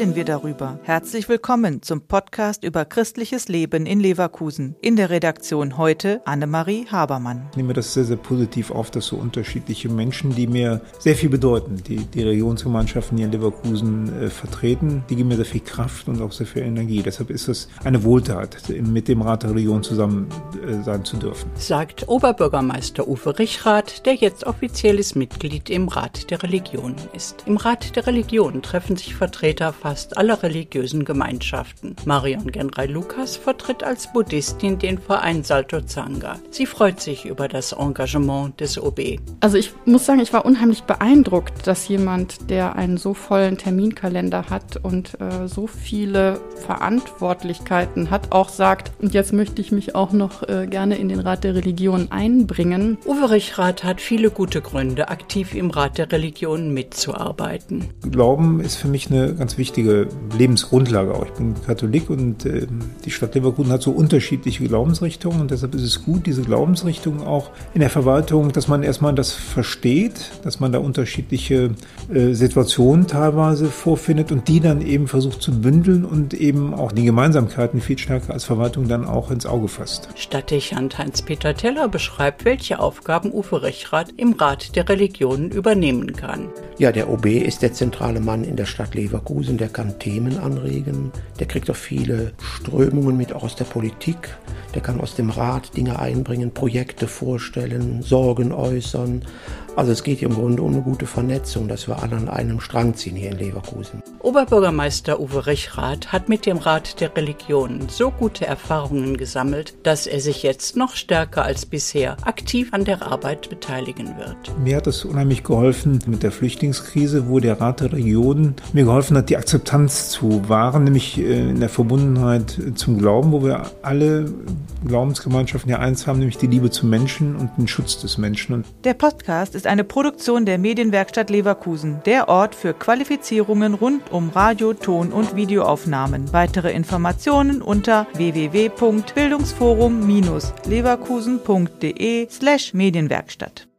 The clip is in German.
darüber. Herzlich willkommen zum Podcast über christliches Leben in Leverkusen. In der Redaktion heute Annemarie Habermann. Ich nehme das sehr, sehr positiv auf, dass so unterschiedliche Menschen, die mir sehr viel bedeuten, die, die Religionsgemeinschaften hier in Leverkusen äh, vertreten, die geben mir sehr viel Kraft und auch sehr viel Energie. Deshalb ist es eine Wohltat, mit dem Rat der Religion zusammen äh, sein zu dürfen. Sagt Oberbürgermeister Uwe Richrath, der jetzt offizielles Mitglied im Rat der Religionen ist. Im Rat der Religionen treffen sich Vertreter fast aller religiösen Gemeinschaften. Marion Genrei Lukas vertritt als Buddhistin den Verein Salto Zanga. Sie freut sich über das Engagement des OB. Also ich muss sagen, ich war unheimlich beeindruckt, dass jemand, der einen so vollen Terminkalender hat und äh, so viele Verantwortlichkeiten hat, auch sagt, und jetzt möchte ich mich auch noch äh, gerne in den Rat der Religion einbringen. Uwe Richrath hat viele gute Gründe, aktiv im Rat der Religion mitzuarbeiten. Glauben ist für mich eine ganz wichtige Lebensgrundlage auch. Ich bin Katholik und äh, die Stadt Leverkusen hat so unterschiedliche Glaubensrichtungen und deshalb ist es gut, diese Glaubensrichtungen auch in der Verwaltung, dass man erstmal das versteht, dass man da unterschiedliche äh, Situationen teilweise vorfindet und die dann eben versucht zu bündeln und eben auch die Gemeinsamkeiten viel stärker als Verwaltung dann auch ins Auge fasst. Stadtdechant Heinz-Peter Teller beschreibt, welche Aufgaben Uwe Rechrath im Rat der Religionen übernehmen kann. Ja, der OB ist der zentrale Mann in der Stadt Leverkusen, der kann Themen anregen, der kriegt auch viele Strömungen mit auch aus der Politik, der kann aus dem Rat Dinge einbringen, Projekte vorstellen, Sorgen äußern. Also es geht hier im Grunde um eine gute Vernetzung, dass wir alle an einem Strang ziehen hier in Leverkusen. Oberbürgermeister Uwe Richrath hat mit dem Rat der Religionen so gute Erfahrungen gesammelt, dass er sich jetzt noch stärker als bisher aktiv an der Arbeit beteiligen wird. Mir hat es unheimlich geholfen mit der Flüchtlingskrise, wo der Rat der Religionen mir geholfen hat, die Akzeptanz zu wahren, nämlich äh, in der Verbundenheit zum Glauben, wo wir alle Glaubensgemeinschaften ja eins haben, nämlich die Liebe zum Menschen und den Schutz des Menschen. Der Podcast ist eine Produktion der Medienwerkstatt Leverkusen, der Ort für Qualifizierungen rund um Radio, Ton und Videoaufnahmen. Weitere Informationen unter www.bildungsforum-leverkusen.de slash Medienwerkstatt.